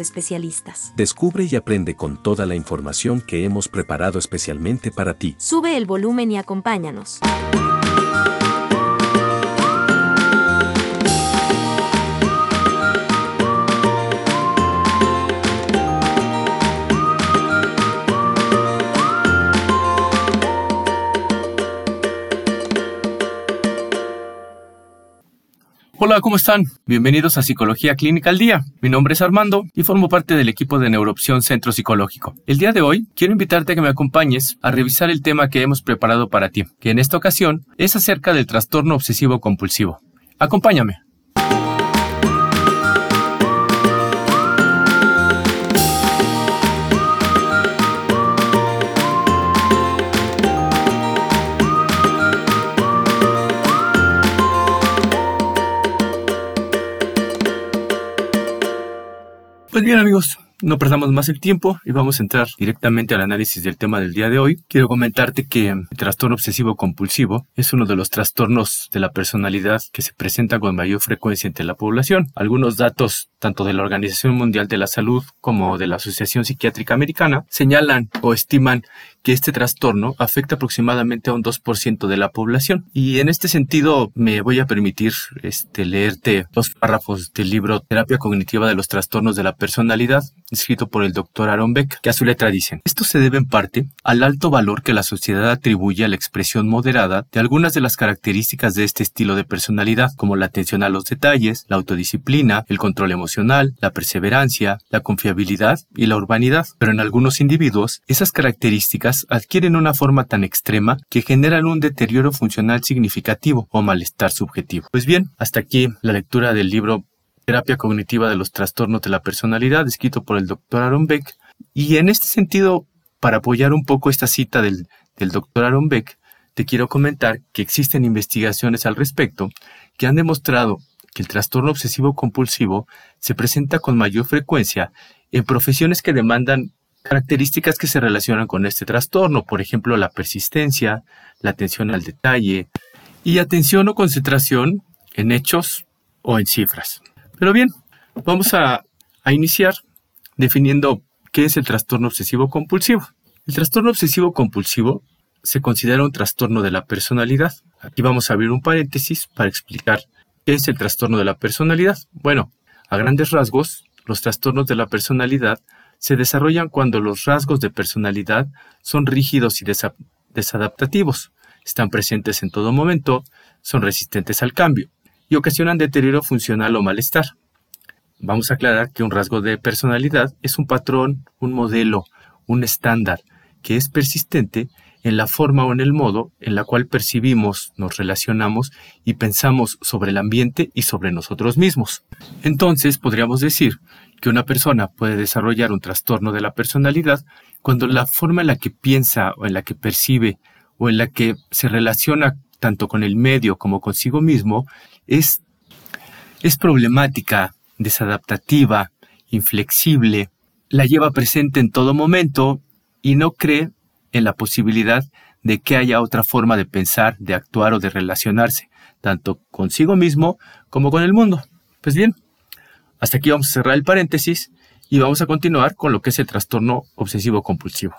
especialistas. Descubre y aprende con toda la información que hemos preparado especialmente para ti. Sube el volumen y acompáñanos. Hola, ¿cómo están? Bienvenidos a Psicología Clínica al Día. Mi nombre es Armando y formo parte del equipo de Neuroopción Centro Psicológico. El día de hoy quiero invitarte a que me acompañes a revisar el tema que hemos preparado para ti, que en esta ocasión es acerca del trastorno obsesivo compulsivo. Acompáñame. Pues bien amigos, no perdamos más el tiempo y vamos a entrar directamente al análisis del tema del día de hoy. Quiero comentarte que el trastorno obsesivo compulsivo es uno de los trastornos de la personalidad que se presenta con mayor frecuencia entre la población. Algunos datos tanto de la Organización Mundial de la Salud como de la Asociación Psiquiátrica Americana señalan o estiman que este trastorno afecta aproximadamente a un 2% de la población. Y en este sentido me voy a permitir este, leerte dos párrafos del libro Terapia Cognitiva de los Trastornos de la Personalidad escrito por el doctor Aaron Beck, que a su letra dicen, esto se debe en parte al alto valor que la sociedad atribuye a la expresión moderada de algunas de las características de este estilo de personalidad, como la atención a los detalles, la autodisciplina, el control emocional, la perseverancia, la confiabilidad y la urbanidad. Pero en algunos individuos, esas características adquieren una forma tan extrema que generan un deterioro funcional significativo o malestar subjetivo. Pues bien, hasta aquí la lectura del libro Terapia Cognitiva de los Trastornos de la Personalidad, escrito por el doctor Aaron Beck. Y en este sentido, para apoyar un poco esta cita del, del doctor Aaron Beck, te quiero comentar que existen investigaciones al respecto que han demostrado que el trastorno obsesivo compulsivo se presenta con mayor frecuencia en profesiones que demandan características que se relacionan con este trastorno, por ejemplo, la persistencia, la atención al detalle y atención o concentración en hechos o en cifras. Pero bien, vamos a, iniciar definiendo qué es el trastorno obsesivo compulsivo. El trastorno obsesivo compulsivo se considera un trastorno de la personalidad. Aquí vamos a abrir un paréntesis para explicar qué es el trastorno de la personalidad. Bueno, a grandes rasgos, los trastornos de la personalidad se desarrollan cuando los rasgos de personalidad son rígidos y desadaptativos, están presentes en todo momento, son resistentes al cambio y ocasionan deterioro funcional o malestar. Vamos a aclarar que un rasgo de personalidad es un patrón, un modelo, un estándar que es persistente en la forma o en el modo en la cual percibimos, nos relacionamos y pensamos sobre el ambiente y sobre nosotros mismos. Entonces podríamos decir que una persona puede desarrollar un trastorno de la personalidad cuando la forma en la que piensa o en la que percibe o en la que se relaciona tanto con el medio como consigo mismo es, es problemática, desadaptativa, inflexible, la lleva presente en todo momento y no cree en la posibilidad de que haya otra forma de pensar, de actuar o de relacionarse, tanto consigo mismo como con el mundo. Pues bien, hasta aquí vamos a cerrar el paréntesis y vamos a continuar con lo que es el trastorno obsesivo compulsivo.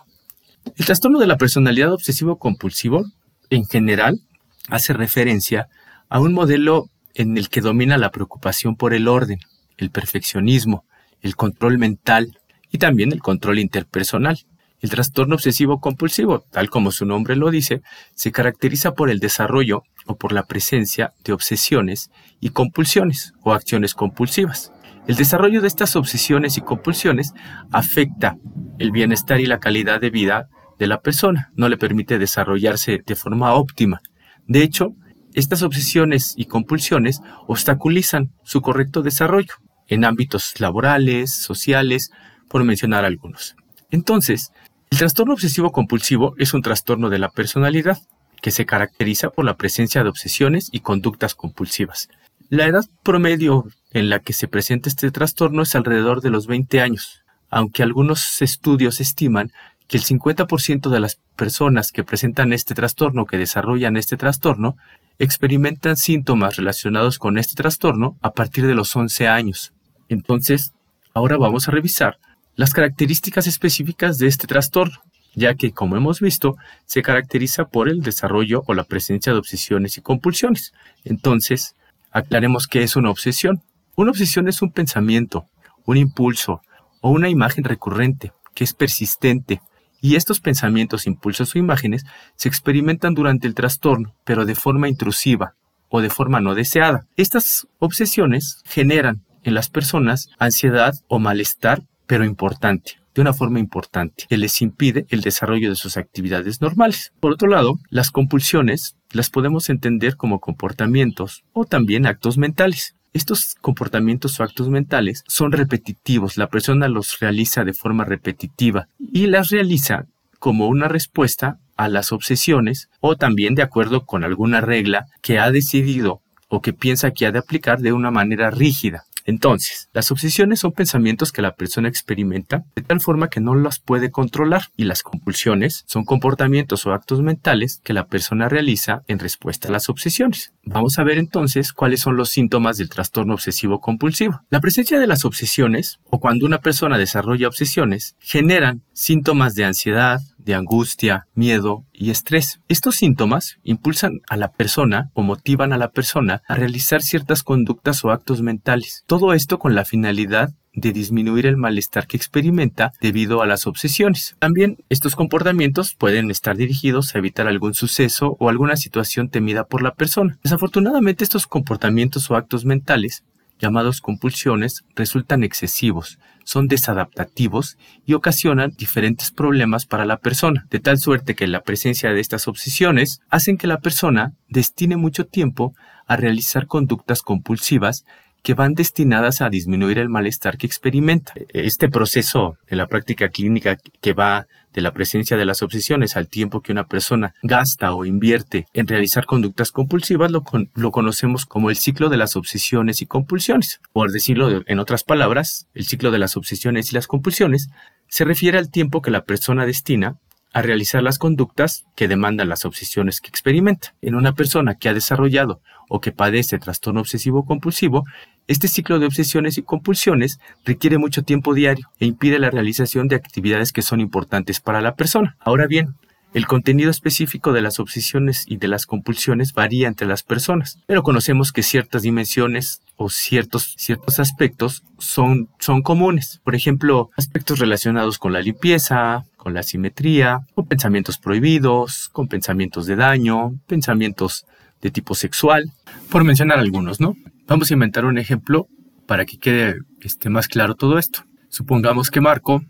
El trastorno de la personalidad obsesivo compulsivo, en general, hace referencia a un modelo en el que domina la preocupación por el orden, el perfeccionismo, el control mental y también el control interpersonal. El trastorno obsesivo compulsivo, tal como su nombre lo dice, se caracteriza por el desarrollo o por la presencia de obsesiones y compulsiones o acciones compulsivas. El desarrollo de estas obsesiones y compulsiones afecta el bienestar y la calidad de vida de la persona, no le permite desarrollarse de forma óptima. De hecho, estas obsesiones y compulsiones obstaculizan su correcto desarrollo. en ámbitos laborales, sociales, por mencionar algunos. Entonces, el trastorno obsesivo compulsivo es un trastorno de la personalidad que se caracteriza por la presencia de obsesiones y conductas compulsivas. La edad promedio en la que se presenta este trastorno es alrededor de los 20 años, aunque algunos estudios estiman que el 50% de las personas que presentan este trastorno, que desarrollan este trastorno, experimentan síntomas relacionados con este trastorno a partir de los 11 años. Entonces, ahora vamos a revisar las características específicas de este trastorno, ya que, como hemos visto, se caracteriza por el desarrollo o la presencia de obsesiones y compulsiones. Entonces, aclaremos qué es una obsesión. Una obsesión es un pensamiento, un impulso o una imagen recurrente que es persistente, y estos pensamientos, impulsos o imágenes se experimentan durante el trastorno, pero de forma intrusiva o de forma no deseada. Estas obsesiones generan en las personas ansiedad o malestar, pero importante, de una forma importante, que les impide el desarrollo de sus actividades normales. Por otro lado, las compulsiones las podemos entender como comportamientos o también actos mentales. Estos comportamientos o actos mentales son repetitivos, la persona los realiza de forma repetitiva y las realiza como una respuesta a las obsesiones o también de acuerdo con alguna regla que ha decidido o que piensa que ha de aplicar de una manera rígida. Entonces, las obsesiones son pensamientos que la persona experimenta de tal forma que no las puede controlar y las compulsiones son comportamientos o actos mentales que la persona realiza en respuesta a las obsesiones. Vamos a ver entonces cuáles son los síntomas del trastorno obsesivo compulsivo. La presencia de las obsesiones o cuando una persona desarrolla obsesiones generan síntomas de ansiedad, de angustia, miedo y estrés. Estos síntomas impulsan a la persona o motivan a la persona a realizar ciertas conductas o actos mentales. Todo esto con la finalidad de disminuir el malestar que experimenta debido a las obsesiones. También estos comportamientos pueden estar dirigidos a evitar algún suceso o alguna situación temida por la persona. Desafortunadamente estos comportamientos o actos mentales llamados compulsiones resultan excesivos, son desadaptativos y ocasionan diferentes problemas para la persona, de tal suerte que la presencia de estas obsesiones hacen que la persona destine mucho tiempo a realizar conductas compulsivas que van destinadas a disminuir el malestar que experimenta. Este proceso en la práctica clínica que va de la presencia de las obsesiones al tiempo que una persona gasta o invierte en realizar conductas compulsivas lo, lo conocemos como el ciclo de las obsesiones y compulsiones. Por decirlo en otras palabras, el ciclo de las obsesiones y las compulsiones se refiere al tiempo que la persona destina a realizar las conductas que demandan las obsesiones que experimenta. En una persona que ha desarrollado o que padece trastorno obsesivo compulsivo, este ciclo de obsesiones y compulsiones requiere mucho tiempo diario e impide la realización de actividades que son importantes para la persona. Ahora bien, el contenido específico de las obsesiones y de las compulsiones varía entre las personas, pero conocemos que ciertas dimensiones o ciertos, ciertos aspectos son, son comunes. Por ejemplo, aspectos relacionados con la limpieza, con la simetría, con pensamientos prohibidos, con pensamientos de daño, pensamientos de tipo sexual, por mencionar algunos, ¿no? Vamos a inventar un ejemplo para que quede este, más claro todo esto. Supongamos que Marco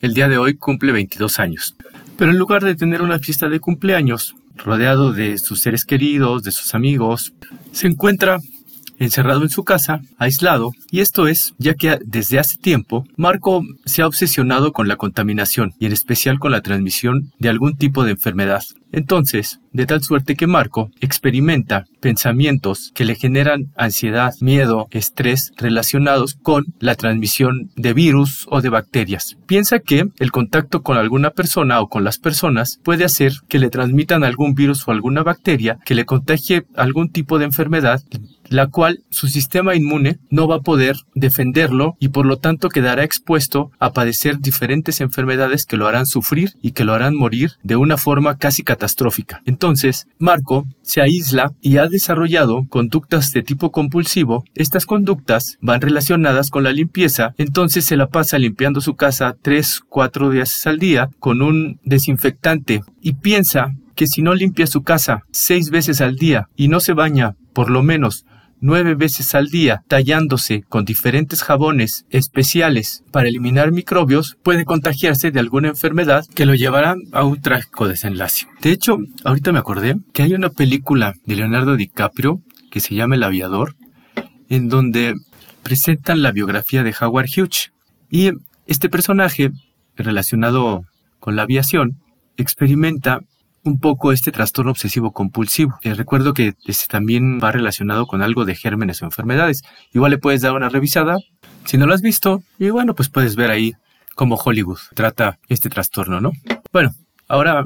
el día de hoy cumple 22 años, pero en lugar de tener una fiesta de cumpleaños rodeado de sus seres queridos, de sus amigos, se encuentra encerrado en su casa, aislado, y esto es ya que desde hace tiempo Marco se ha obsesionado con la contaminación y en especial con la transmisión de algún tipo de enfermedad. Entonces, de tal suerte que Marco experimenta pensamientos que le generan ansiedad, miedo, estrés relacionados con la transmisión de virus o de bacterias. Piensa que el contacto con alguna persona o con las personas puede hacer que le transmitan algún virus o alguna bacteria que le contagie algún tipo de enfermedad la cual su sistema inmune no va a poder defenderlo y por lo tanto quedará expuesto a padecer diferentes enfermedades que lo harán sufrir y que lo harán morir de una forma casi catastrófica. Entonces, Marco se aísla y ha desarrollado conductas de tipo compulsivo. Estas conductas van relacionadas con la limpieza, entonces se la pasa limpiando su casa tres, cuatro días al día con un desinfectante y piensa que si no limpia su casa seis veces al día y no se baña por lo menos nueve veces al día tallándose con diferentes jabones especiales para eliminar microbios, puede contagiarse de alguna enfermedad que lo llevará a un trágico desenlace. De hecho, ahorita me acordé que hay una película de Leonardo DiCaprio que se llama El aviador, en donde presentan la biografía de Howard Hughes. Y este personaje, relacionado con la aviación, experimenta un poco este trastorno obsesivo compulsivo. Eh, recuerdo que este también va relacionado con algo de gérmenes o enfermedades. Igual le puedes dar una revisada si no lo has visto y bueno, pues puedes ver ahí cómo Hollywood trata este trastorno, ¿no? Bueno, ahora,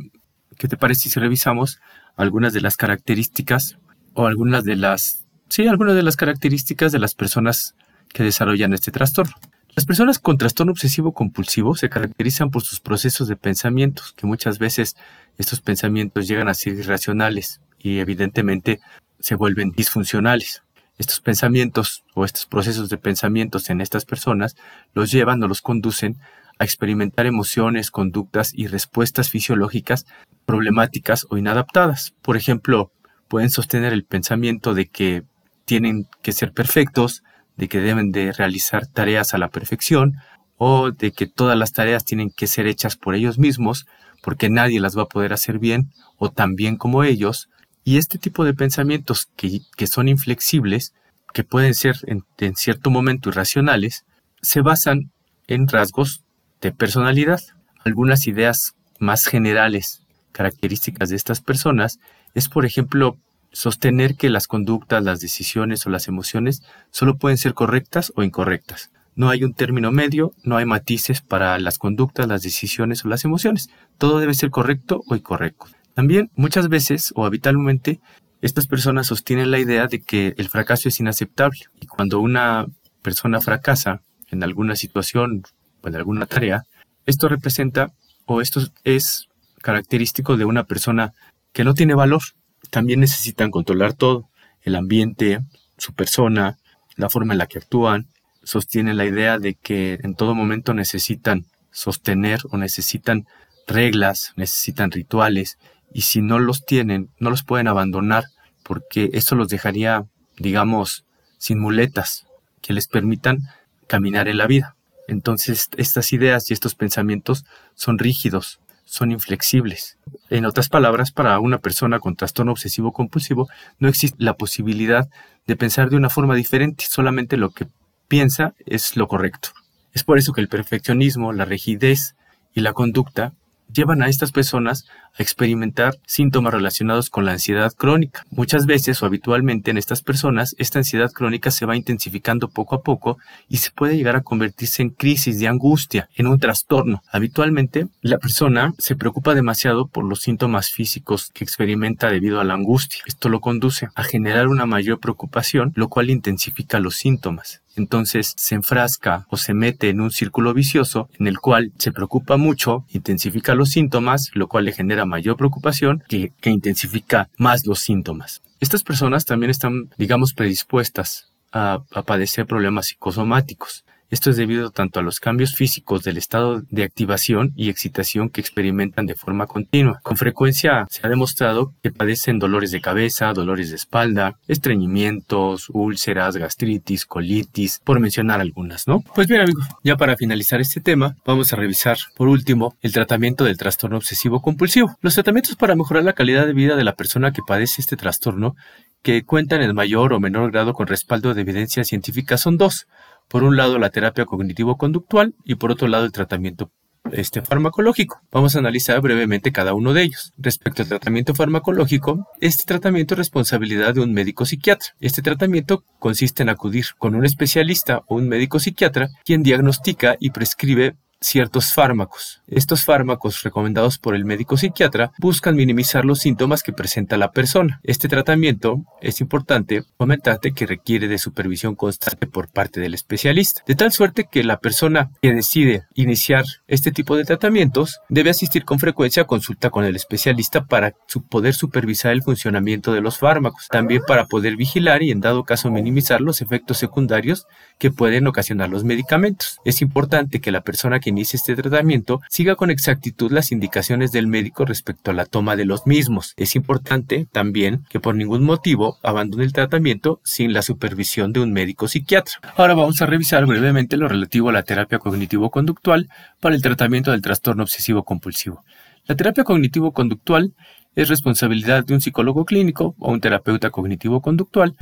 ¿qué te parece si revisamos algunas de las características o algunas de las, sí, algunas de las características de las personas que desarrollan este trastorno? Las personas con trastorno obsesivo compulsivo se caracterizan por sus procesos de pensamientos, que muchas veces estos pensamientos llegan a ser irracionales y evidentemente se vuelven disfuncionales. Estos pensamientos o estos procesos de pensamientos en estas personas los llevan o los conducen a experimentar emociones, conductas y respuestas fisiológicas problemáticas o inadaptadas. Por ejemplo, pueden sostener el pensamiento de que tienen que ser perfectos, de que deben de realizar tareas a la perfección o de que todas las tareas tienen que ser hechas por ellos mismos porque nadie las va a poder hacer bien o tan bien como ellos. Y este tipo de pensamientos que, son inflexibles, que pueden ser en, en cierto momento irracionales, se basan en rasgos de personalidad. Algunas ideas más generales, características de estas personas, es por ejemplo sostener que las conductas, las decisiones o las emociones solo pueden ser correctas o incorrectas. No hay un término medio, no hay matices para las conductas, las decisiones o las emociones. Todo debe ser correcto o incorrecto. También muchas veces o habitualmente estas personas sostienen la idea de que el fracaso es inaceptable y cuando una persona fracasa en alguna situación o en alguna tarea, esto representa o esto es característico de una persona que no tiene valor, también necesitan controlar todo, el ambiente, su persona, la forma en la que actúan, sostienen la idea de que en todo momento necesitan sostener o necesitan reglas, necesitan rituales, y si no los tienen, no los pueden abandonar, porque eso los dejaría, digamos, sin muletas que les permitan caminar en la vida. Entonces, estas ideas y estos pensamientos son rígidos, son inflexibles. En otras palabras, para una persona con trastorno obsesivo compulsivo no existe la posibilidad de pensar de una forma diferente, solamente lo que piensa es lo correcto. Es por eso que el perfeccionismo, la rigidez y la conducta llevan a estas personas a experimentar síntomas relacionados con la ansiedad crónica. Muchas veces o habitualmente en estas personas, esta ansiedad crónica se va intensificando poco a poco y se puede llegar a convertirse en crisis de angustia, en un trastorno. Habitualmente, la persona se preocupa demasiado por los síntomas físicos que experimenta debido a la angustia. Esto lo conduce a generar una mayor preocupación, lo cual intensifica los síntomas entonces se enfrasca o se mete en un círculo vicioso en el cual se preocupa mucho, intensifica los síntomas, lo cual le genera mayor preocupación que, intensifica más los síntomas. Estas personas también están, digamos, predispuestas a padecer problemas psicosomáticos. Esto es debido tanto a los cambios físicos del estado de activación y excitación que experimentan de forma continua. Con frecuencia se ha demostrado que padecen dolores de cabeza, dolores de espalda, estreñimientos, úlceras, gastritis, colitis, por mencionar algunas, ¿no? Pues bien amigos, ya para finalizar este tema, vamos a revisar por último el tratamiento del trastorno obsesivo compulsivo. Los tratamientos para mejorar la calidad de vida de la persona que padece este trastorno que cuentan en mayor o menor grado con respaldo de evidencia científica son dos. Por un lado, la terapia cognitivo-conductual y por otro lado, el tratamiento este, farmacológico. Vamos a analizar brevemente cada uno de ellos. Respecto al tratamiento farmacológico, este tratamiento es responsabilidad de un médico psiquiatra. Este tratamiento consiste en acudir con un especialista o un médico psiquiatra quien diagnostica y prescribe ciertos fármacos. Estos fármacos recomendados por el médico psiquiatra buscan minimizar los síntomas que presenta la persona. Este tratamiento es importante comentarte que requiere de supervisión constante por parte del especialista, de tal suerte que la persona que decide iniciar este tipo de tratamientos debe asistir con frecuencia a consulta con el especialista para poder supervisar el funcionamiento de los fármacos, también para poder vigilar y en dado caso minimizar los efectos secundarios que pueden ocasionar los medicamentos. Es importante que la persona que inicie este tratamiento siga con exactitud las indicaciones del médico respecto a la toma de los mismos. Es importante también que por ningún motivo abandone el tratamiento sin la supervisión de un médico psiquiatra. Ahora vamos a revisar brevemente lo relativo a la terapia cognitivo-conductual para el tratamiento del trastorno obsesivo-compulsivo. La terapia cognitivo-conductual es responsabilidad de un psicólogo clínico o un terapeuta cognitivo-conductual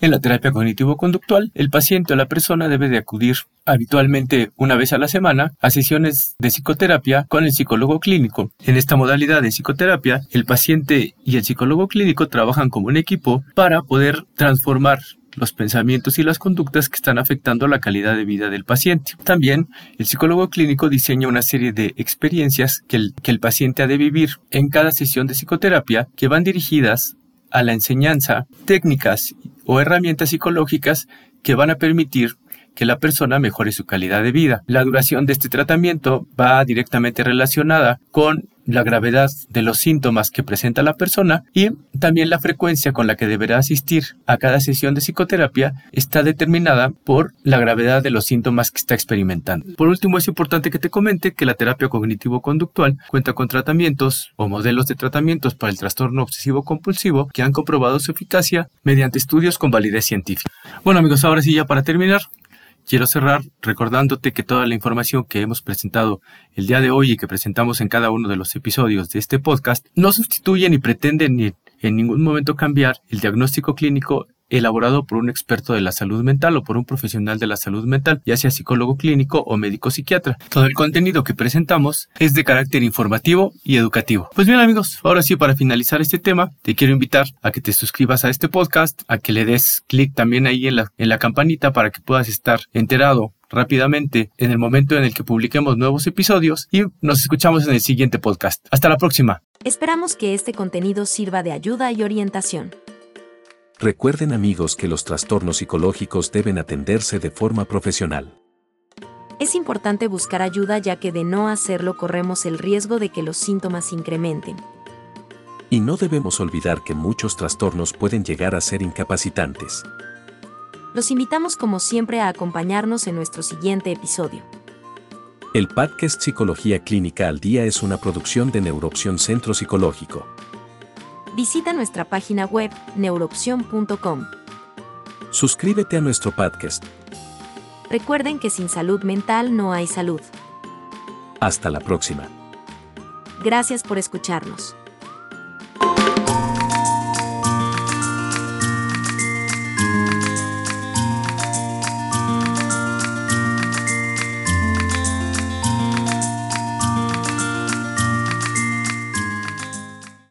En la terapia cognitivo-conductual, el paciente o la persona debe de acudir habitualmente una vez a la semana a sesiones de psicoterapia con el psicólogo clínico. En esta modalidad de psicoterapia, el paciente y el psicólogo clínico trabajan como un equipo para poder transformar los pensamientos y las conductas que están afectando la calidad de vida del paciente. También el psicólogo clínico diseña una serie de experiencias que el, que el paciente ha de vivir en cada sesión de psicoterapia que van dirigidas a la enseñanza, técnicas o herramientas psicológicas que van a permitir que la persona mejore su calidad de vida. La duración de este tratamiento va directamente relacionada con la gravedad de los síntomas que presenta la persona y también la frecuencia con la que deberá asistir a cada sesión de psicoterapia está determinada por la gravedad de los síntomas que está experimentando. Por último, es importante que te comente que la terapia cognitivo-conductual cuenta con tratamientos o modelos de tratamientos para el trastorno obsesivo-compulsivo que han comprobado su eficacia mediante estudios con validez científica. Bueno amigos, ahora sí ya para terminar, Quiero cerrar recordándote que toda la información que hemos presentado el día de hoy y que presentamos en cada uno de los episodios de este podcast no sustituye ni pretende ni en ningún momento cambiar el diagnóstico clínico elaborado por un experto de la salud mental o por un profesional de la salud mental, ya sea psicólogo clínico o médico psiquiatra. Todo el contenido que presentamos es de carácter informativo y educativo. Pues bien amigos, ahora sí para finalizar este tema, te quiero invitar a que te suscribas a este podcast, a que le des clic también ahí en la, en la campanita para que puedas estar enterado rápidamente en el momento en el que publiquemos nuevos episodios y nos escuchamos en el siguiente podcast. Hasta la próxima. Esperamos que este contenido sirva de ayuda y orientación. Recuerden amigos que los trastornos psicológicos deben atenderse de forma profesional. Es importante buscar ayuda ya que de no hacerlo corremos el riesgo de que los síntomas incrementen. Y no debemos olvidar que muchos trastornos pueden llegar a ser incapacitantes. Los invitamos como siempre a acompañarnos en nuestro siguiente episodio. El podcast Psicología Clínica al Día es una producción de Neuroopción Centro Psicológico visita nuestra página web neuroopción.com. Suscríbete a nuestro podcast. Recuerden que sin salud mental no hay salud. Hasta la próxima. Gracias por escucharnos.